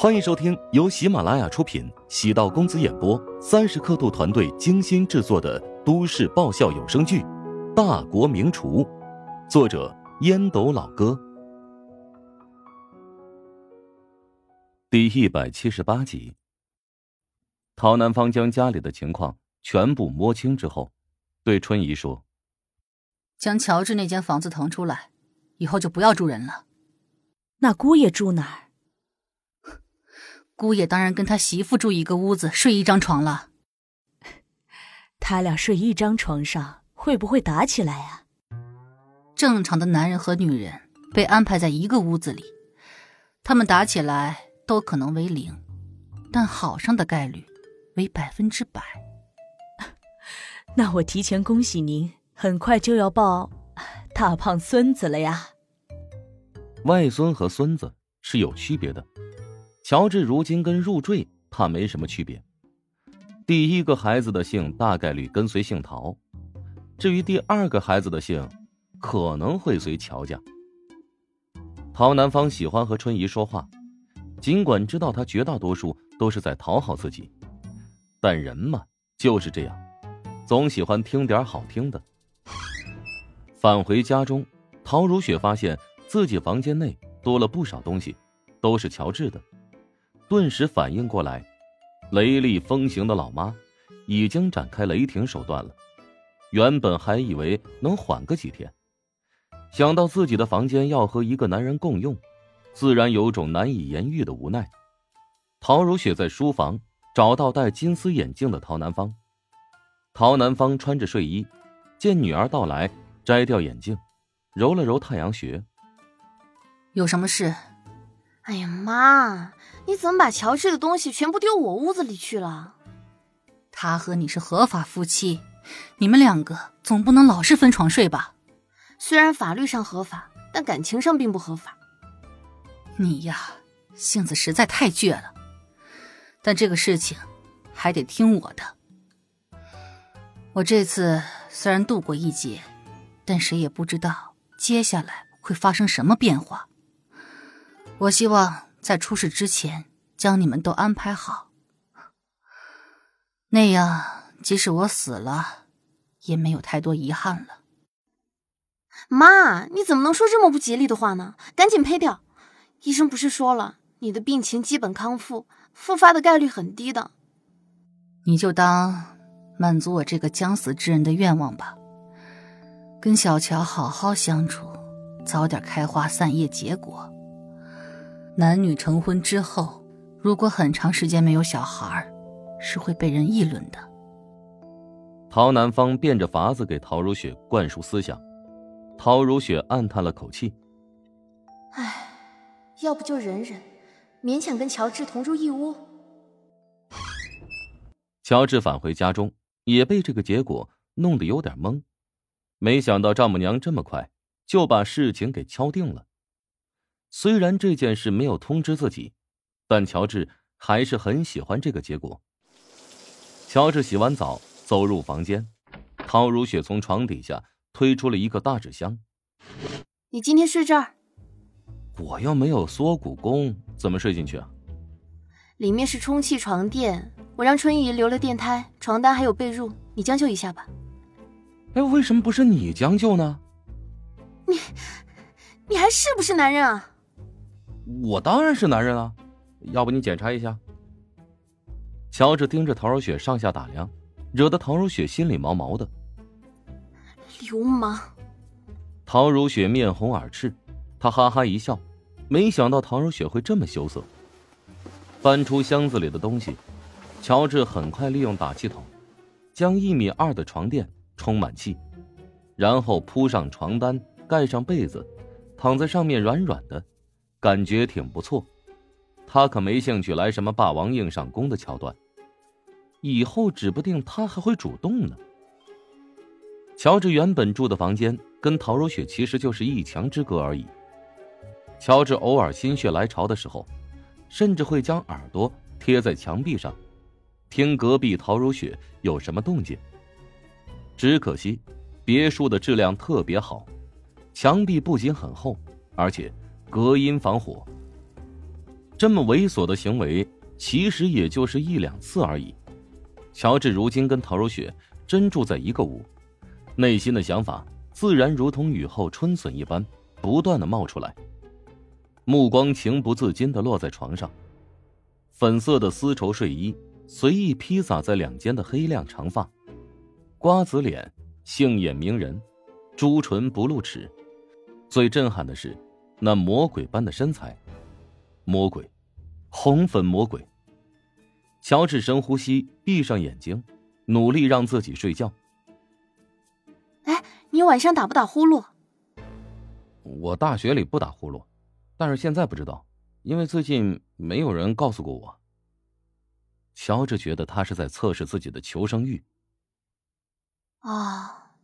欢迎收听由喜马拉雅出品、喜道公子演播、三十刻度团队精心制作的都市爆笑有声剧《大国名厨》，作者烟斗老哥，第一百七十八集。陶南方将家里的情况全部摸清之后，对春姨说：“将乔治那间房子腾出来，以后就不要住人了。那姑爷住哪儿？”姑爷当然跟他媳妇住一个屋子，睡一张床了。他俩睡一张床上，会不会打起来啊？正常的男人和女人被安排在一个屋子里，他们打起来都可能为零，但好上的概率为百分之百。那我提前恭喜您，很快就要抱大胖孙子了呀！外孙和孙子是有区别的。乔治如今跟入赘怕没什么区别。第一个孩子的姓大概率跟随姓陶，至于第二个孩子的姓，可能会随乔家。陶南方喜欢和春姨说话，尽管知道他绝大多数都是在讨好自己，但人嘛就是这样，总喜欢听点好听的。返回家中，陶如雪发现自己房间内多了不少东西，都是乔治的。顿时反应过来，雷厉风行的老妈已经展开雷霆手段了。原本还以为能缓个几天，想到自己的房间要和一个男人共用，自然有种难以言喻的无奈。陶如雪在书房找到戴金丝眼镜的陶南方，陶南方穿着睡衣，见女儿到来，摘掉眼镜，揉了揉太阳穴。有什么事？哎呀妈！你怎么把乔治的东西全部丢我屋子里去了？他和你是合法夫妻，你们两个总不能老是分床睡吧？虽然法律上合法，但感情上并不合法。你呀，性子实在太倔了。但这个事情还得听我的。我这次虽然度过一劫，但谁也不知道接下来会发生什么变化。我希望。在出事之前，将你们都安排好，那样即使我死了，也没有太多遗憾了。妈，你怎么能说这么不吉利的话呢？赶紧配掉！医生不是说了，你的病情基本康复，复发的概率很低的。你就当满足我这个将死之人的愿望吧，跟小乔好好相处，早点开花散叶结果。男女成婚之后，如果很长时间没有小孩，是会被人议论的。陶南方变着法子给陶如雪灌输思想，陶如雪暗叹了口气：“唉，要不就忍忍，勉强跟乔治同住一屋。”乔治返回家中，也被这个结果弄得有点懵，没想到丈母娘这么快就把事情给敲定了。虽然这件事没有通知自己，但乔治还是很喜欢这个结果。乔治洗完澡走入房间，陶如雪从床底下推出了一个大纸箱。你今天睡这儿？我又没有缩骨功，怎么睡进去啊？里面是充气床垫，我让春姨留了垫胎、床单还有被褥，你将就一下吧。哎，为什么不是你将就呢？你，你还是不是男人啊？我当然是男人啊，要不你检查一下。乔治盯着陶如雪上下打量，惹得陶如雪心里毛毛的。流氓！陶如雪面红耳赤，她哈哈一笑，没想到陶如雪会这么羞涩。翻出箱子里的东西，乔治很快利用打气筒，将一米二的床垫充满气，然后铺上床单，盖上被子，躺在上面软软的。感觉挺不错，他可没兴趣来什么霸王硬上弓的桥段，以后指不定他还会主动呢。乔治原本住的房间跟陶如雪其实就是一墙之隔而已。乔治偶尔心血来潮的时候，甚至会将耳朵贴在墙壁上，听隔壁陶如雪有什么动静。只可惜，别墅的质量特别好，墙壁不仅很厚，而且。隔音防火。这么猥琐的行为，其实也就是一两次而已。乔治如今跟陶如雪真住在一个屋，内心的想法自然如同雨后春笋一般，不断的冒出来。目光情不自禁的落在床上，粉色的丝绸睡衣随意披洒在两肩的黑亮长发，瓜子脸，杏眼明人，朱唇不露齿，最震撼的是那魔鬼般的身材，魔鬼，红粉魔鬼。乔治深呼吸，闭上眼睛，努力让自己睡觉。哎，你晚上打不打呼噜？我大学里不打呼噜。但是现在不知道，因为最近没有人告诉过我。乔治觉得他是在测试自己的求生欲。啊，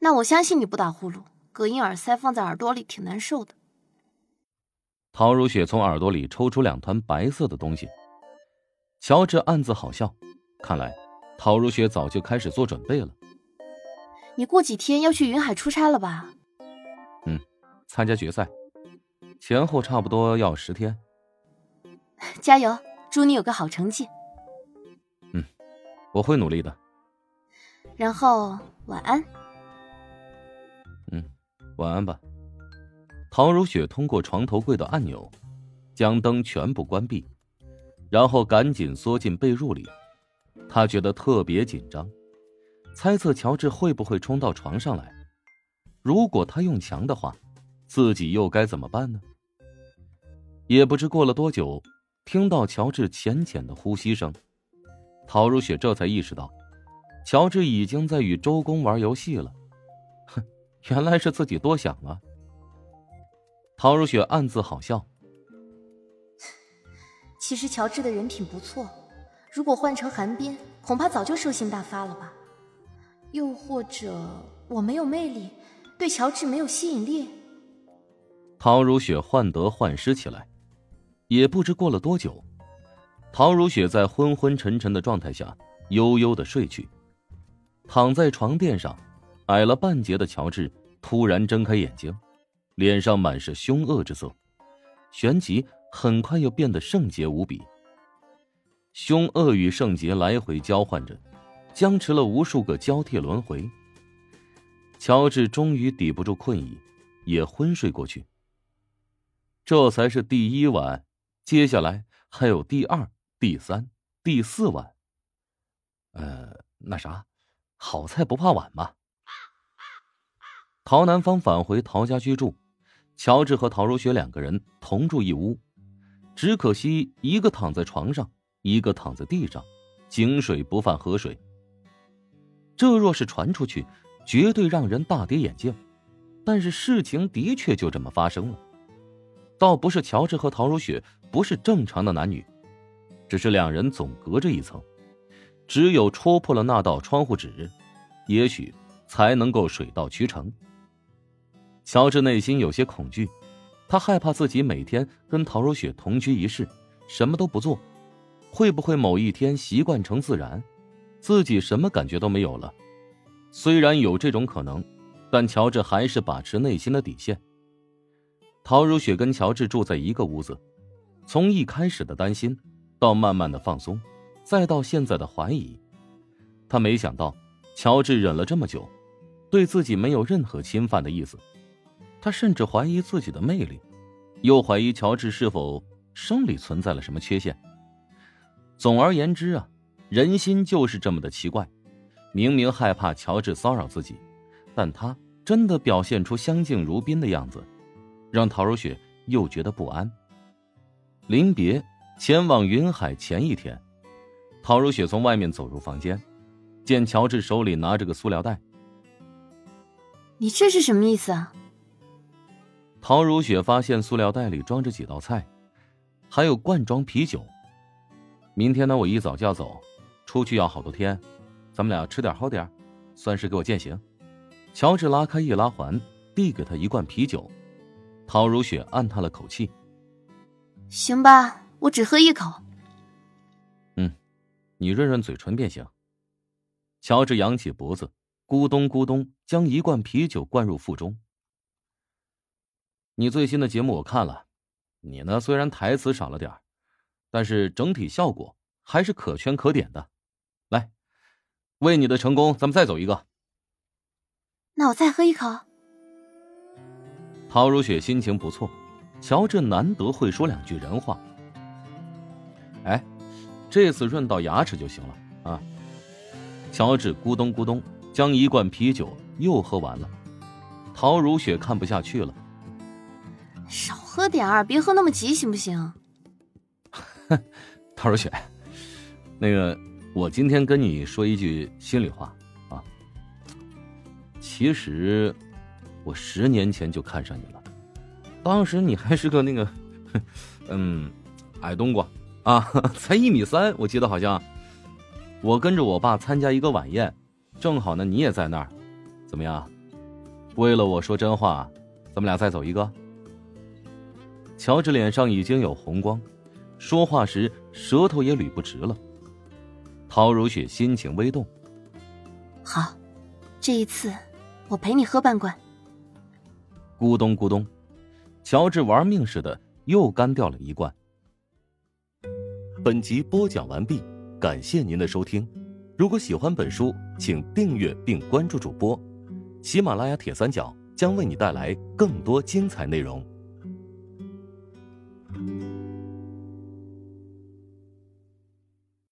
那我相信你不打呼噜，隔音耳塞放在耳朵里挺难受的。陶如雪从耳朵里抽出两团白色的东西，乔治暗自好笑，看来陶如雪早就开始做准备了。你过几天要去云海出差了吧？嗯，参加决赛。前后差不多要十天，加油！祝你有个好成绩。嗯，我会努力的。然后晚安。嗯，晚安吧。陶如雪通过床头柜的按钮，将灯全部关闭，然后赶紧缩进被褥里。她觉得特别紧张，猜测乔治会不会冲到床上来。如果他用强的话，自己又该怎么办呢？也不知过了多久，听到乔治浅浅的呼吸声，陶如雪这才意识到，乔治已经在与周公玩游戏了。哼，原来是自己多想了。陶如雪暗自好笑。其实乔治的人品不错，如果换成韩冰，恐怕早就兽性大发了吧？又或者我没有魅力，对乔治没有吸引力？陶如雪患得患失起来。也不知过了多久，陶如雪在昏昏沉沉的状态下悠悠的睡去。躺在床垫上，矮了半截的乔治突然睁开眼睛，脸上满是凶恶之色，旋即很快又变得圣洁无比。凶恶与圣洁来回交换着，僵持了无数个交替轮回。乔治终于抵不住困意，也昏睡过去。这才是第一晚。接下来还有第二、第三、第四晚。呃，那啥，好菜不怕晚嘛。陶南方返回陶家居住，乔治和陶如雪两个人同住一屋，只可惜一个躺在床上，一个躺在地上，井水不犯河水。这若是传出去，绝对让人大跌眼镜。但是事情的确就这么发生了。倒不是乔治和陶如雪不是正常的男女，只是两人总隔着一层，只有戳破了那道窗户纸，也许才能够水到渠成。乔治内心有些恐惧，他害怕自己每天跟陶如雪同居一室，什么都不做，会不会某一天习惯成自然，自己什么感觉都没有了？虽然有这种可能，但乔治还是把持内心的底线。陶如雪跟乔治住在一个屋子，从一开始的担心，到慢慢的放松，再到现在的怀疑，他没想到乔治忍了这么久，对自己没有任何侵犯的意思，他甚至怀疑自己的魅力，又怀疑乔治是否生理存在了什么缺陷。总而言之啊，人心就是这么的奇怪，明明害怕乔治骚扰自己，但他真的表现出相敬如宾的样子。让陶如雪又觉得不安。临别前往云海前一天，陶如雪从外面走入房间，见乔治手里拿着个塑料袋。你这是什么意思啊？陶如雪发现塑料袋里装着几道菜，还有罐装啤酒。明天呢，我一早就要走，出去要好多天，咱们俩吃点喝点，算是给我践行。乔治拉开易拉环，递给他一罐啤酒。陶如雪暗叹了口气：“行吧，我只喝一口。”“嗯，你润润嘴唇便行。”乔治扬起脖子，咕咚咕咚将一罐啤酒灌入腹中。“你最新的节目我看了，你呢虽然台词少了点但是整体效果还是可圈可点的。来，为你的成功，咱们再走一个。那我再喝一口。陶如雪心情不错，乔治难得会说两句人话。哎，这次润到牙齿就行了啊！乔治咕咚咕咚将一罐啤酒又喝完了。陶如雪看不下去了，少喝点儿，别喝那么急，行不行？陶如雪，那个，我今天跟你说一句心里话啊。其实，我十年前就看上你了，当时你还是个那个，嗯，矮冬瓜啊，才一米三，我记得好像。我跟着我爸参加一个晚宴，正好呢你也在那儿，怎么样？为了我说真话，咱们俩再走一个。乔治脸上已经有红光，说话时舌头也捋不直了。陶如雪心情微动，好，这一次我陪你喝半罐。咕咚咕咚，乔治玩命似的又干掉了一罐。本集播讲完毕。感谢您的收听，如果喜欢本书，请订阅并关注主播。喜马拉雅铁三角将为你带来更多精彩内容。